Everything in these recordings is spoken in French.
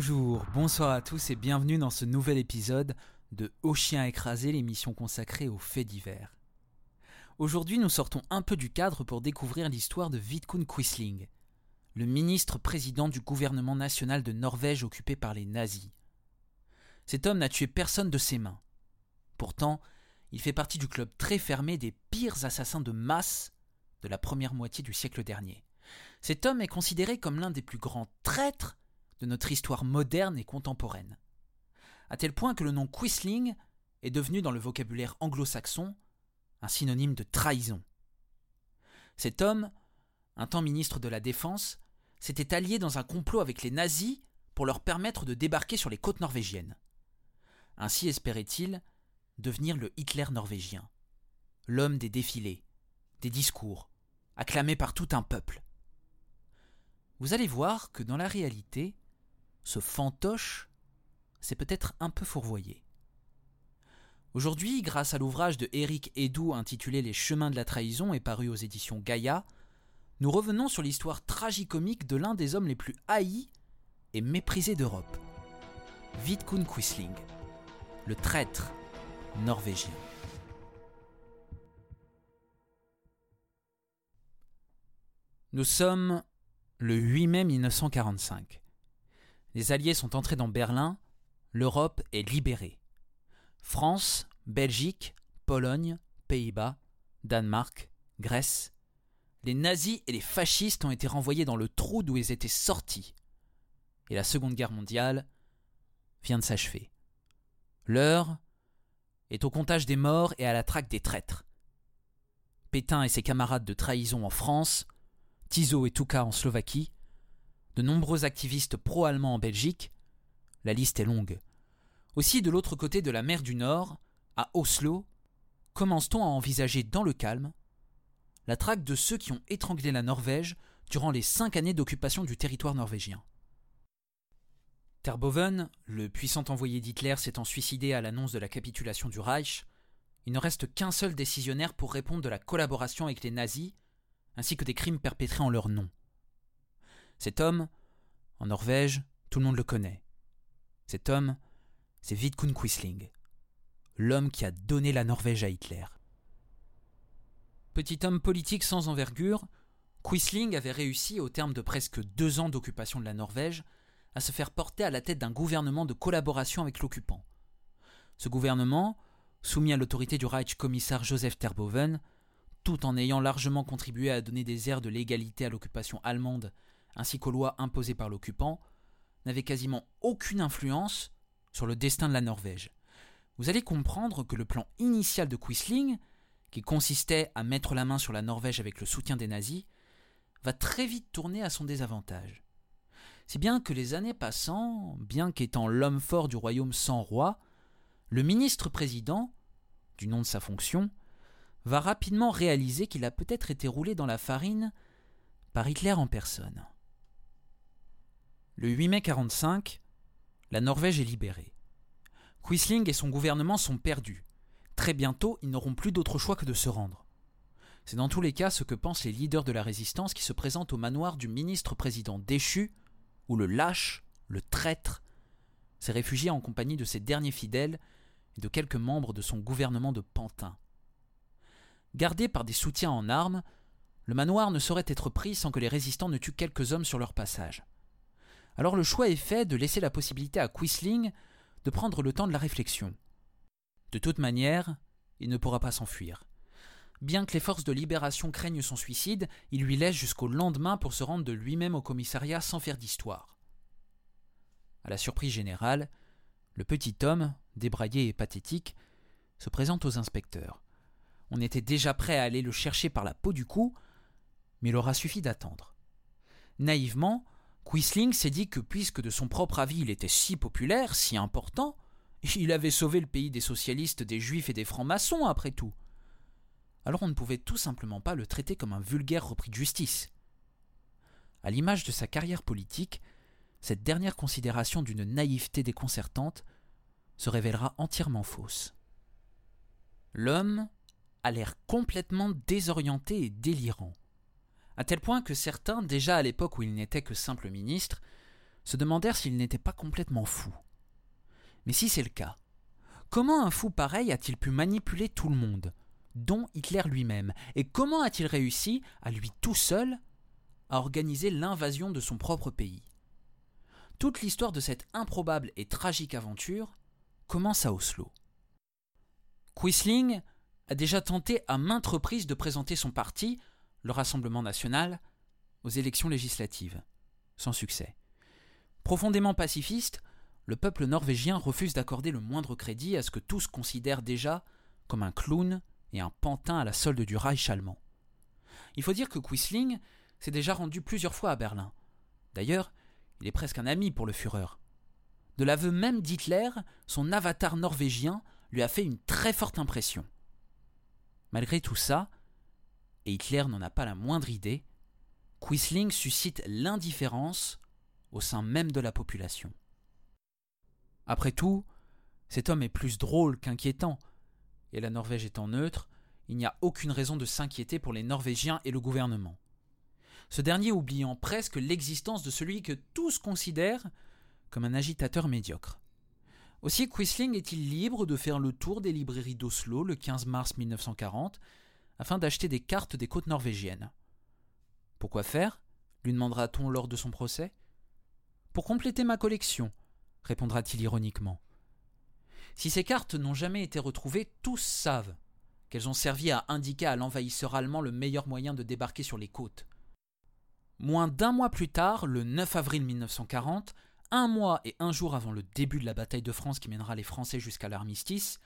Bonjour, bonsoir à tous et bienvenue dans ce nouvel épisode de Au chien écrasé, l'émission consacrée aux faits divers. Aujourd'hui, nous sortons un peu du cadre pour découvrir l'histoire de Vidkun Quisling, le ministre-président du gouvernement national de Norvège occupé par les nazis. Cet homme n'a tué personne de ses mains. Pourtant, il fait partie du club très fermé des pires assassins de masse de la première moitié du siècle dernier. Cet homme est considéré comme l'un des plus grands traîtres de notre histoire moderne et contemporaine. À tel point que le nom Quisling est devenu dans le vocabulaire anglo-saxon un synonyme de trahison. Cet homme, un temps ministre de la Défense, s'était allié dans un complot avec les nazis pour leur permettre de débarquer sur les côtes norvégiennes. Ainsi espérait-il devenir le Hitler norvégien, l'homme des défilés, des discours, acclamé par tout un peuple. Vous allez voir que dans la réalité, ce fantoche s'est peut-être un peu fourvoyé. Aujourd'hui, grâce à l'ouvrage de Éric Edou intitulé Les chemins de la trahison et paru aux éditions Gaïa, nous revenons sur l'histoire tragicomique de l'un des hommes les plus haïs et méprisés d'Europe, Vidkun Quisling, le traître norvégien. Nous sommes le 8 mai 1945. Les Alliés sont entrés dans Berlin, l'Europe est libérée. France, Belgique, Pologne, Pays-Bas, Danemark, Grèce. Les nazis et les fascistes ont été renvoyés dans le trou d'où ils étaient sortis. Et la Seconde Guerre mondiale vient de s'achever. L'heure est au comptage des morts et à la traque des traîtres. Pétain et ses camarades de trahison en France, Tiso et Touka en Slovaquie, de nombreux activistes pro-allemands en Belgique, la liste est longue. Aussi, de l'autre côté de la mer du Nord, à Oslo, commence-t-on à envisager dans le calme la traque de ceux qui ont étranglé la Norvège durant les cinq années d'occupation du territoire norvégien. Terboven, le puissant envoyé d'Hitler s'étant suicidé à l'annonce de la capitulation du Reich, il ne reste qu'un seul décisionnaire pour répondre de la collaboration avec les nazis, ainsi que des crimes perpétrés en leur nom. Cet homme, en Norvège, tout le monde le connaît. Cet homme, c'est Vidkun Quisling, l'homme qui a donné la Norvège à Hitler. Petit homme politique sans envergure, Quisling avait réussi, au terme de presque deux ans d'occupation de la Norvège, à se faire porter à la tête d'un gouvernement de collaboration avec l'occupant. Ce gouvernement, soumis à l'autorité du Reich-Kommissar Joseph Terboven, tout en ayant largement contribué à donner des airs de légalité à l'occupation allemande ainsi qu'aux lois imposées par l'occupant, n'avait quasiment aucune influence sur le destin de la Norvège. Vous allez comprendre que le plan initial de Quisling, qui consistait à mettre la main sur la Norvège avec le soutien des nazis, va très vite tourner à son désavantage. Si bien que les années passant, bien qu'étant l'homme fort du royaume sans roi, le ministre-président, du nom de sa fonction, va rapidement réaliser qu'il a peut-être été roulé dans la farine par Hitler en personne. Le 8 mai 45, la Norvège est libérée. Quisling et son gouvernement sont perdus. Très bientôt, ils n'auront plus d'autre choix que de se rendre. C'est dans tous les cas ce que pensent les leaders de la résistance qui se présentent au manoir du ministre-président déchu, où le lâche, le traître, s'est réfugié en compagnie de ses derniers fidèles et de quelques membres de son gouvernement de Pantin. Gardé par des soutiens en armes, le manoir ne saurait être pris sans que les résistants ne tuent quelques hommes sur leur passage. Alors le choix est fait de laisser la possibilité à Quisling de prendre le temps de la réflexion. De toute manière, il ne pourra pas s'enfuir. Bien que les forces de libération craignent son suicide, il lui laisse jusqu'au lendemain pour se rendre de lui-même au commissariat sans faire d'histoire. À la surprise générale, le petit homme, débraillé et pathétique, se présente aux inspecteurs. On était déjà prêt à aller le chercher par la peau du cou, mais il aura suffi d'attendre. Naïvement, Quisling s'est dit que puisque de son propre avis il était si populaire, si important, il avait sauvé le pays des socialistes, des juifs et des francs-maçons après tout. Alors on ne pouvait tout simplement pas le traiter comme un vulgaire repris de justice. À l'image de sa carrière politique, cette dernière considération d'une naïveté déconcertante se révélera entièrement fausse. L'homme a l'air complètement désorienté et délirant, à tel point que certains, déjà à l'époque où il n'était que simple ministre, se demandèrent s'il n'était pas complètement fou. Mais si c'est le cas, comment un fou pareil a-t-il pu manipuler tout le monde, dont Hitler lui-même, et comment a-t-il réussi, à lui tout seul, à organiser l'invasion de son propre pays? Toute l'histoire de cette improbable et tragique aventure commence à Oslo. Quisling a déjà tenté à maintes reprises de présenter son parti, le Rassemblement national, aux élections législatives, sans succès. Profondément pacifiste, le peuple norvégien refuse d'accorder le moindre crédit à ce que tous considèrent déjà comme un clown et un pantin à la solde du Reich allemand. Il faut dire que Quisling s'est déjà rendu plusieurs fois à Berlin. D'ailleurs, il est presque un ami pour le Führer. De l'aveu même d'Hitler, son avatar norvégien lui a fait une très forte impression. Malgré tout ça, et Hitler n'en a pas la moindre idée, Quisling suscite l'indifférence au sein même de la population. Après tout, cet homme est plus drôle qu'inquiétant, et la Norvège étant neutre, il n'y a aucune raison de s'inquiéter pour les Norvégiens et le gouvernement. Ce dernier oubliant presque l'existence de celui que tous considèrent comme un agitateur médiocre. Aussi, Quisling est-il libre de faire le tour des librairies d'Oslo le 15 mars 1940 afin d'acheter des cartes des côtes norvégiennes. Pourquoi faire? lui demandera-t-on lors de son procès. Pour compléter ma collection, répondra-t-il ironiquement. Si ces cartes n'ont jamais été retrouvées, tous savent qu'elles ont servi à indiquer à l'envahisseur allemand le meilleur moyen de débarquer sur les côtes. Moins d'un mois plus tard, le 9 avril 1940, un mois et un jour avant le début de la bataille de France qui mènera les Français jusqu'à l'armistice,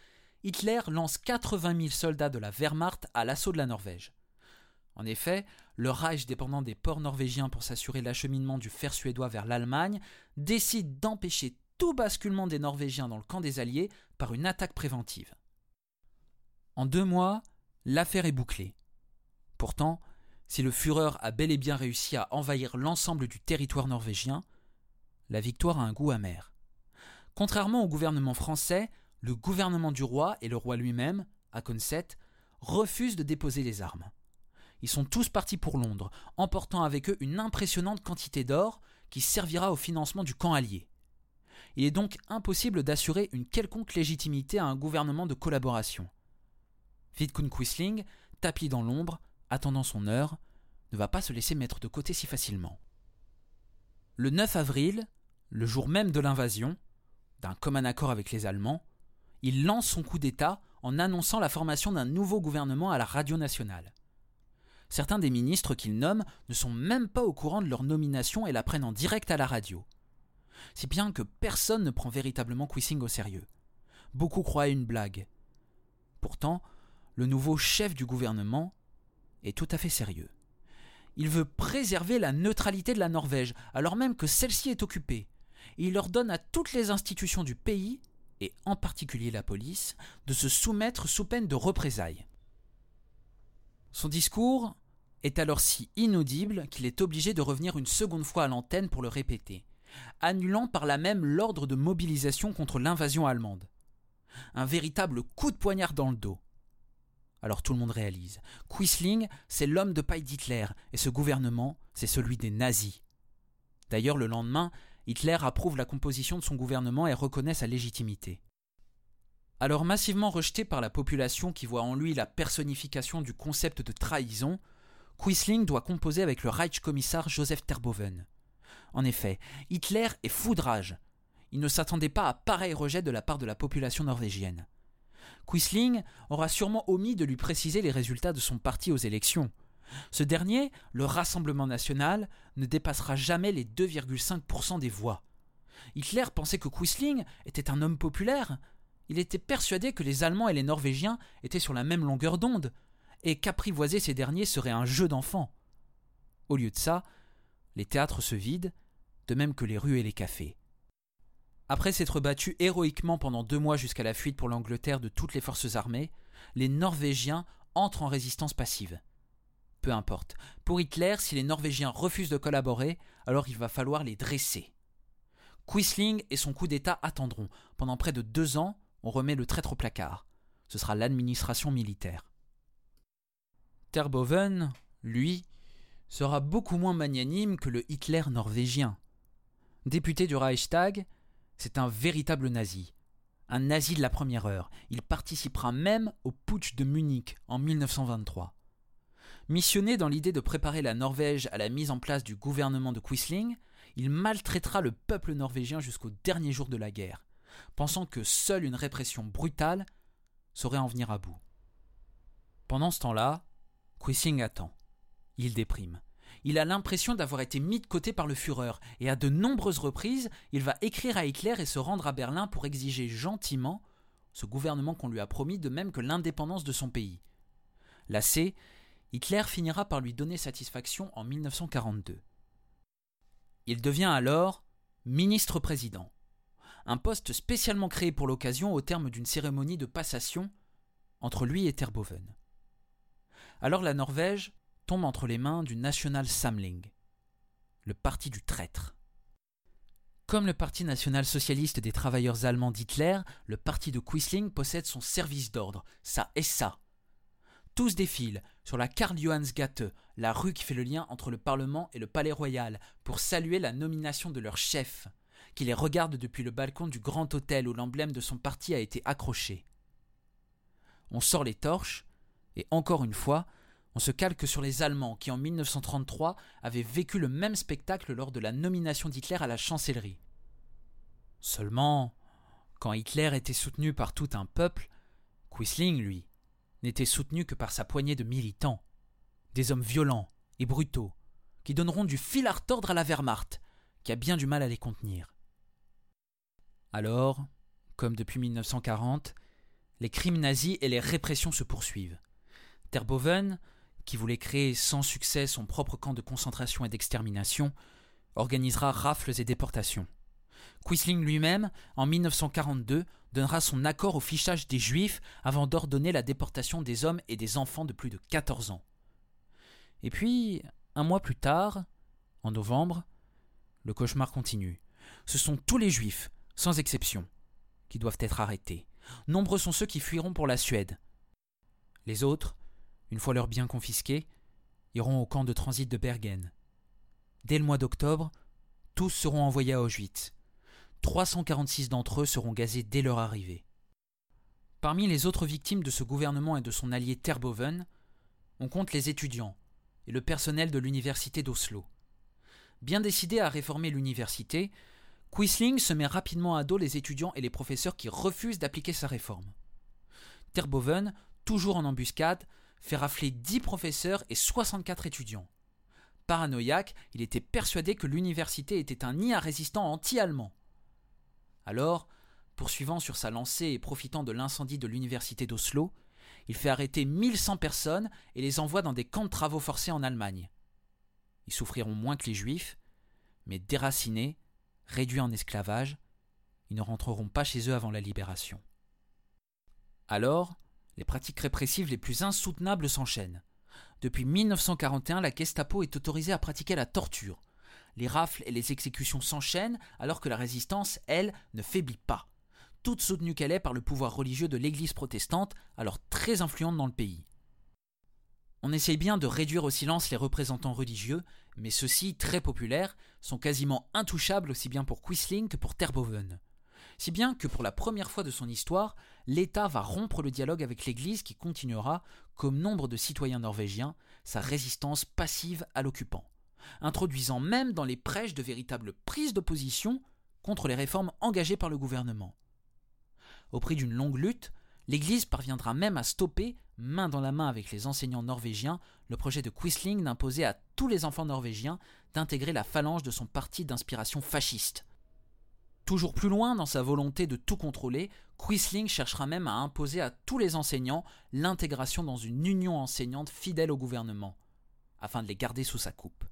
Hitler lance 80 000 soldats de la Wehrmacht à l'assaut de la Norvège. En effet, le Reich, dépendant des ports norvégiens pour s'assurer l'acheminement du fer suédois vers l'Allemagne, décide d'empêcher tout basculement des Norvégiens dans le camp des Alliés par une attaque préventive. En deux mois, l'affaire est bouclée. Pourtant, si le Führer a bel et bien réussi à envahir l'ensemble du territoire norvégien, la victoire a un goût amer. Contrairement au gouvernement français, le gouvernement du roi et le roi lui-même, Akonset, refusent de déposer les armes. Ils sont tous partis pour Londres, emportant avec eux une impressionnante quantité d'or qui servira au financement du camp allié. Il est donc impossible d'assurer une quelconque légitimité à un gouvernement de collaboration. Vidkun Quisling, tapis dans l'ombre, attendant son heure, ne va pas se laisser mettre de côté si facilement. Le 9 avril, le jour même de l'invasion, d'un commun accord avec les Allemands, il lance son coup d'État en annonçant la formation d'un nouveau gouvernement à la radio nationale. Certains des ministres qu'il nomme ne sont même pas au courant de leur nomination et la prennent en direct à la radio. Si bien que personne ne prend véritablement Quisling au sérieux. Beaucoup croient à une blague. Pourtant, le nouveau chef du gouvernement est tout à fait sérieux. Il veut préserver la neutralité de la Norvège, alors même que celle-ci est occupée. Et il ordonne à toutes les institutions du pays, et en particulier la police, de se soumettre sous peine de représailles. Son discours est alors si inaudible qu'il est obligé de revenir une seconde fois à l'antenne pour le répéter, annulant par là même l'ordre de mobilisation contre l'invasion allemande. Un véritable coup de poignard dans le dos. Alors tout le monde réalise. Quisling, c'est l'homme de paille d'Hitler, et ce gouvernement, c'est celui des nazis. D'ailleurs, le lendemain, Hitler approuve la composition de son gouvernement et reconnaît sa légitimité. Alors massivement rejeté par la population qui voit en lui la personnification du concept de trahison, Quisling doit composer avec le Reichskommissar Joseph Terboven. En effet, Hitler est fou de rage. Il ne s'attendait pas à pareil rejet de la part de la population norvégienne. Quisling aura sûrement omis de lui préciser les résultats de son parti aux élections. Ce dernier, le Rassemblement national, ne dépassera jamais les 2,5% des voix. Hitler pensait que Quisling était un homme populaire. Il était persuadé que les Allemands et les Norvégiens étaient sur la même longueur d'onde, et qu'apprivoiser ces derniers serait un jeu d'enfant. Au lieu de ça, les théâtres se vident, de même que les rues et les cafés. Après s'être battu héroïquement pendant deux mois jusqu'à la fuite pour l'Angleterre de toutes les forces armées, les Norvégiens entrent en résistance passive. Peu importe. Pour Hitler, si les Norvégiens refusent de collaborer, alors il va falloir les dresser. Quisling et son coup d'État attendront. Pendant près de deux ans, on remet le traître au placard. Ce sera l'administration militaire. Terboven, lui, sera beaucoup moins magnanime que le Hitler norvégien. Député du Reichstag, c'est un véritable nazi. Un nazi de la première heure. Il participera même au putsch de Munich en 1923. Missionné dans l'idée de préparer la Norvège à la mise en place du gouvernement de Quisling, il maltraitera le peuple norvégien jusqu'au dernier jour de la guerre, pensant que seule une répression brutale saurait en venir à bout. Pendant ce temps-là, Quisling attend. Il déprime. Il a l'impression d'avoir été mis de côté par le Führer, et à de nombreuses reprises, il va écrire à Hitler et se rendre à Berlin pour exiger gentiment ce gouvernement qu'on lui a promis, de même que l'indépendance de son pays. Lassé, Hitler finira par lui donner satisfaction en 1942. Il devient alors ministre-président, un poste spécialement créé pour l'occasion au terme d'une cérémonie de passation entre lui et Terboven. Alors la Norvège tombe entre les mains du National Samling, le parti du traître. Comme le Parti national socialiste des travailleurs allemands d'Hitler, le parti de Quisling possède son service d'ordre, sa SA. Tous défilent sur la Karl Johansgate, la rue qui fait le lien entre le Parlement et le Palais Royal, pour saluer la nomination de leur chef, qui les regarde depuis le balcon du grand hôtel où l'emblème de son parti a été accroché. On sort les torches, et encore une fois, on se calque sur les Allemands qui en 1933 avaient vécu le même spectacle lors de la nomination d'Hitler à la chancellerie. Seulement, quand Hitler était soutenu par tout un peuple, Quisling, lui, n'était soutenu que par sa poignée de militants, des hommes violents et brutaux, qui donneront du fil à retordre à la Wehrmacht, qui a bien du mal à les contenir. Alors, comme depuis 1940, les crimes nazis et les répressions se poursuivent. Terboven, qui voulait créer sans succès son propre camp de concentration et d'extermination, organisera rafles et déportations. Quisling lui-même, en 1942, donnera son accord au fichage des Juifs avant d'ordonner la déportation des hommes et des enfants de plus de 14 ans. Et puis, un mois plus tard, en novembre, le cauchemar continue. Ce sont tous les Juifs, sans exception, qui doivent être arrêtés. Nombreux sont ceux qui fuiront pour la Suède. Les autres une fois leurs biens confisqués, iront au camp de transit de Bergen. Dès le mois d'octobre, tous seront envoyés à Auschwitz. 346 d'entre eux seront gazés dès leur arrivée. Parmi les autres victimes de ce gouvernement et de son allié Terboven, on compte les étudiants et le personnel de l'université d'Oslo. Bien décidé à réformer l'université, Quisling se met rapidement à dos les étudiants et les professeurs qui refusent d'appliquer sa réforme. Terboven, toujours en embuscade, fait rafler 10 professeurs et 64 étudiants. Paranoïaque, il était persuadé que l'université était un nid à résistants anti-allemands. Alors, poursuivant sur sa lancée et profitant de l'incendie de l'université d'Oslo, il fait arrêter 1100 personnes et les envoie dans des camps de travaux forcés en Allemagne. Ils souffriront moins que les juifs, mais déracinés, réduits en esclavage, ils ne rentreront pas chez eux avant la libération. Alors, les pratiques répressives les plus insoutenables s'enchaînent. Depuis 1941, la Gestapo est autorisée à pratiquer la torture. Les rafles et les exécutions s'enchaînent alors que la résistance, elle, ne faiblit pas, toute soutenue qu'elle est par le pouvoir religieux de l'Église protestante, alors très influente dans le pays. On essaye bien de réduire au silence les représentants religieux, mais ceux-ci, très populaires, sont quasiment intouchables aussi bien pour Quisling que pour Terboven. Si bien que pour la première fois de son histoire, l'État va rompre le dialogue avec l'Église qui continuera, comme nombre de citoyens norvégiens, sa résistance passive à l'occupant, introduisant même dans les prêches de véritables prises d'opposition contre les réformes engagées par le gouvernement. Au prix d'une longue lutte, l'Église parviendra même à stopper, main dans la main avec les enseignants norvégiens, le projet de Quisling d'imposer à tous les enfants norvégiens d'intégrer la phalange de son parti d'inspiration fasciste. Toujours plus loin dans sa volonté de tout contrôler, Quisling cherchera même à imposer à tous les enseignants l'intégration dans une union enseignante fidèle au gouvernement, afin de les garder sous sa coupe.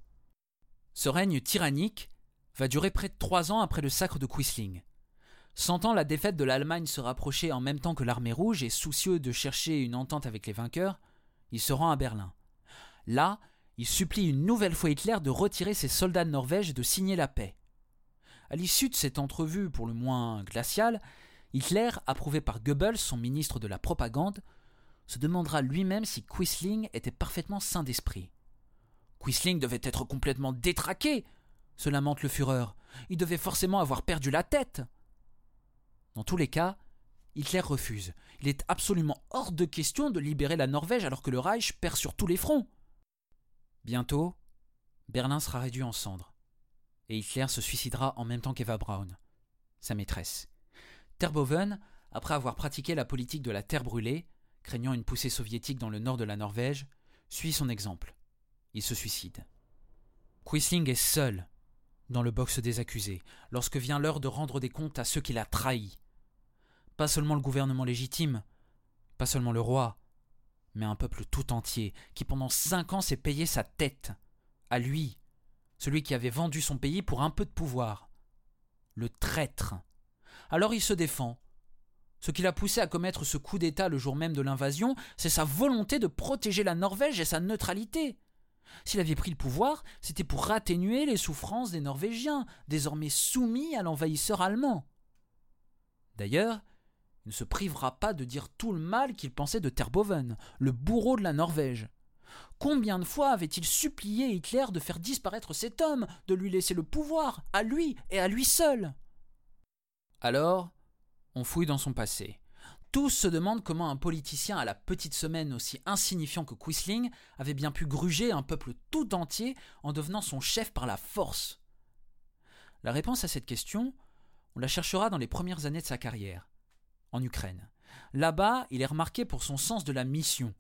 Ce règne tyrannique va durer près de trois ans après le sacre de Quisling. Sentant la défaite de l'Allemagne se rapprocher en même temps que l'armée rouge et soucieux de chercher une entente avec les vainqueurs, il se rend à Berlin. Là, il supplie une nouvelle fois Hitler de retirer ses soldats de Norvège et de signer la paix. À l'issue de cette entrevue pour le moins glaciale, Hitler, approuvé par Goebbels, son ministre de la propagande, se demandera lui-même si Quisling était parfaitement sain d'esprit. Quisling devait être complètement détraqué, se lamente le Führer. Il devait forcément avoir perdu la tête. Dans tous les cas, Hitler refuse. Il est absolument hors de question de libérer la Norvège alors que le Reich perd sur tous les fronts. Bientôt, Berlin sera réduit en cendres. Et Hitler se suicidera en même temps qu'Eva Braun, sa maîtresse. Terboven, après avoir pratiqué la politique de la terre brûlée, craignant une poussée soviétique dans le nord de la Norvège, suit son exemple. Il se suicide. Quisling est seul dans le box des accusés lorsque vient l'heure de rendre des comptes à ceux qu'il a trahis. Pas seulement le gouvernement légitime, pas seulement le roi, mais un peuple tout entier qui pendant cinq ans s'est payé sa tête. À lui, celui qui avait vendu son pays pour un peu de pouvoir. Le traître. Alors il se défend. Ce qui l'a poussé à commettre ce coup d'État le jour même de l'invasion, c'est sa volonté de protéger la Norvège et sa neutralité. S'il avait pris le pouvoir, c'était pour atténuer les souffrances des Norvégiens, désormais soumis à l'envahisseur allemand. D'ailleurs, il ne se privera pas de dire tout le mal qu'il pensait de Terboven, le bourreau de la Norvège. Combien de fois avait-il supplié Hitler de faire disparaître cet homme, de lui laisser le pouvoir, à lui et à lui seul? Alors, on fouille dans son passé. Tous se demandent comment un politicien à la petite semaine aussi insignifiant que Quisling avait bien pu gruger un peuple tout entier en devenant son chef par la force. La réponse à cette question, on la cherchera dans les premières années de sa carrière, en Ukraine. Là-bas, il est remarqué pour son sens de la mission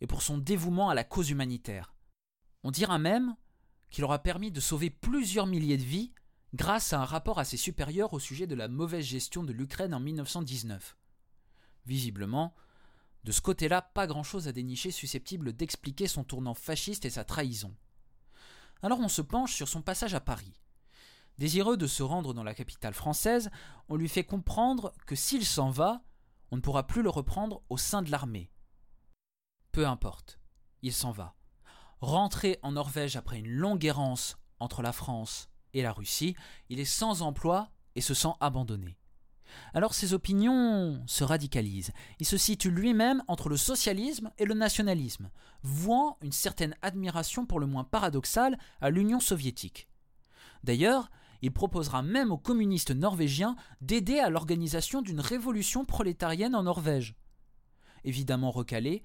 et pour son dévouement à la cause humanitaire. On dira même qu'il aura permis de sauver plusieurs milliers de vies grâce à un rapport à ses supérieurs au sujet de la mauvaise gestion de l'Ukraine en 1919. Visiblement, de ce côté-là, pas grand-chose à dénicher susceptible d'expliquer son tournant fasciste et sa trahison. Alors on se penche sur son passage à Paris. Désireux de se rendre dans la capitale française, on lui fait comprendre que s'il s'en va, on ne pourra plus le reprendre au sein de l'armée. Peu importe, il s'en va. Rentré en Norvège après une longue errance entre la France et la Russie, il est sans emploi et se sent abandonné. Alors ses opinions se radicalisent. Il se situe lui-même entre le socialisme et le nationalisme, vouant une certaine admiration pour le moins paradoxale à l'Union soviétique. D'ailleurs, il proposera même aux communistes norvégiens d'aider à l'organisation d'une révolution prolétarienne en Norvège. Évidemment recalé,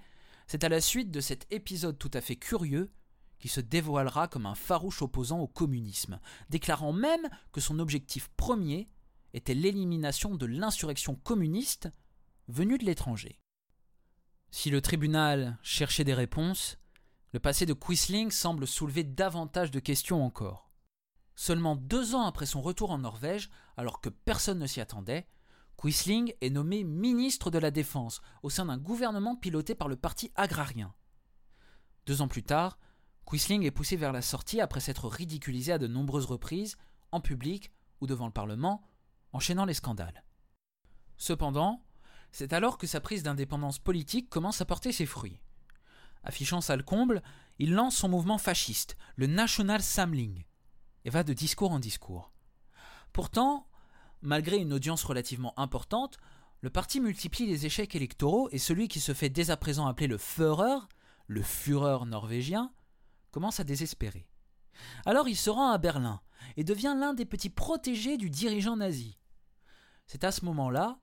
c'est à la suite de cet épisode tout à fait curieux qu'il se dévoilera comme un farouche opposant au communisme, déclarant même que son objectif premier était l'élimination de l'insurrection communiste venue de l'étranger. Si le tribunal cherchait des réponses, le passé de Quisling semble soulever davantage de questions encore. Seulement deux ans après son retour en Norvège, alors que personne ne s'y attendait, Quisling est nommé ministre de la Défense au sein d'un gouvernement piloté par le parti agrarien. Deux ans plus tard, Quisling est poussé vers la sortie après s'être ridiculisé à de nombreuses reprises, en public ou devant le Parlement, enchaînant les scandales. Cependant, c'est alors que sa prise d'indépendance politique commence à porter ses fruits. Affichant sa comble, il lance son mouvement fasciste, le National Samling, et va de discours en discours. Pourtant, malgré une audience relativement importante, le parti multiplie les échecs électoraux et celui qui se fait dès à présent appeler le Führer, le Führer norvégien, commence à désespérer. Alors il se rend à Berlin et devient l'un des petits protégés du dirigeant nazi. C'est à ce moment-là,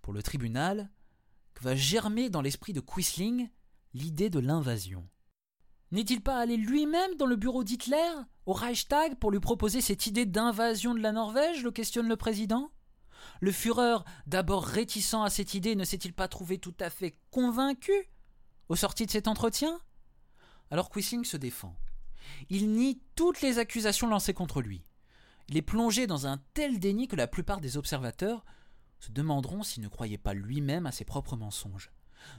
pour le tribunal, que va germer dans l'esprit de Quisling l'idée de l'invasion. N'est-il pas allé lui-même dans le bureau d'Hitler, au Reichstag, pour lui proposer cette idée d'invasion de la Norvège le questionne le président? Le Führer, d'abord réticent à cette idée, ne s'est-il pas trouvé tout à fait convaincu au sorti de cet entretien? Alors Quisling se défend. Il nie toutes les accusations lancées contre lui. Il est plongé dans un tel déni que la plupart des observateurs se demanderont s'il ne croyait pas lui-même à ses propres mensonges,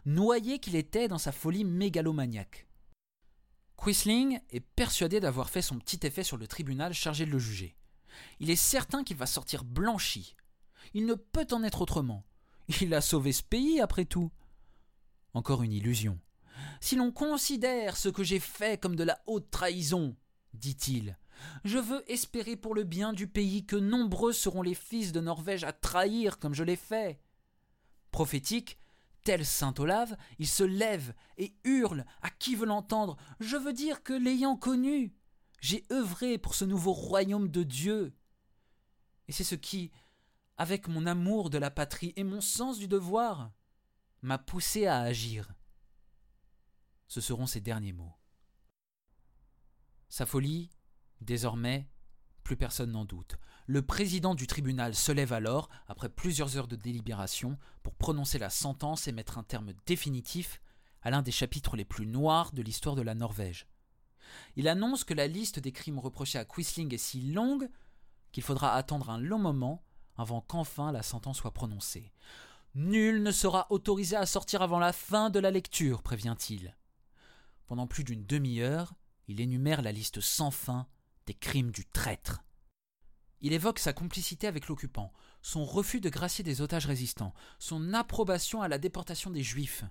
noyé qu'il était dans sa folie mégalomaniaque. Quisling est persuadé d'avoir fait son petit effet sur le tribunal chargé de le juger. Il est certain qu'il va sortir blanchi. Il ne peut en être autrement. Il a sauvé ce pays, après tout. Encore une illusion. Si l'on considère ce que j'ai fait comme de la haute trahison, dit-il, je veux espérer pour le bien du pays que nombreux seront les fils de Norvège à trahir comme je l'ai fait. Prophétique, tel saint Olave, il se lève et hurle à qui veut l'entendre. Je veux dire que l'ayant connu, j'ai œuvré pour ce nouveau royaume de Dieu. Et c'est ce qui, avec mon amour de la patrie et mon sens du devoir, m'a poussé à agir. Ce seront ses derniers mots. Sa folie, désormais, plus personne n'en doute. Le président du tribunal se lève alors, après plusieurs heures de délibération, pour prononcer la sentence et mettre un terme définitif à l'un des chapitres les plus noirs de l'histoire de la Norvège. Il annonce que la liste des crimes reprochés à Quisling est si longue qu'il faudra attendre un long moment avant qu'enfin la sentence soit prononcée. Nul ne sera autorisé à sortir avant la fin de la lecture, prévient-il. Pendant plus d'une demi-heure, il énumère la liste sans fin crimes du traître. Il évoque sa complicité avec l'occupant, son refus de gracier des otages résistants, son approbation à la déportation des Juifs.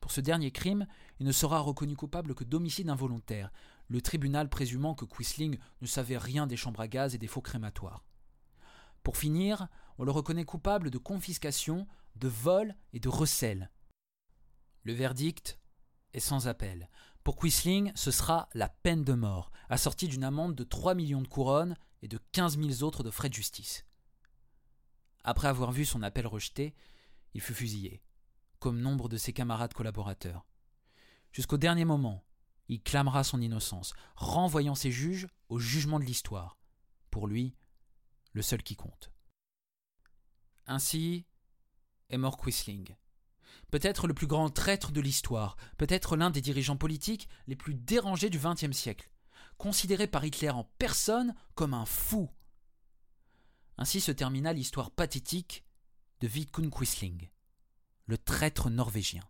Pour ce dernier crime, il ne sera reconnu coupable que d'homicide involontaire, le tribunal présumant que Quisling ne savait rien des chambres à gaz et des faux crématoires. Pour finir, on le reconnaît coupable de confiscation, de vol et de recel. Le verdict est sans appel. Pour Quisling, ce sera la peine de mort, assortie d'une amende de 3 millions de couronnes et de 15 000 autres de frais de justice. Après avoir vu son appel rejeté, il fut fusillé, comme nombre de ses camarades collaborateurs. Jusqu'au dernier moment, il clamera son innocence, renvoyant ses juges au jugement de l'histoire. Pour lui, le seul qui compte. Ainsi est mort Quisling. Peut-être le plus grand traître de l'histoire, peut-être l'un des dirigeants politiques les plus dérangés du XXe siècle, considéré par Hitler en personne comme un fou. Ainsi se termina l'histoire pathétique de Vidkun Quisling, le traître norvégien.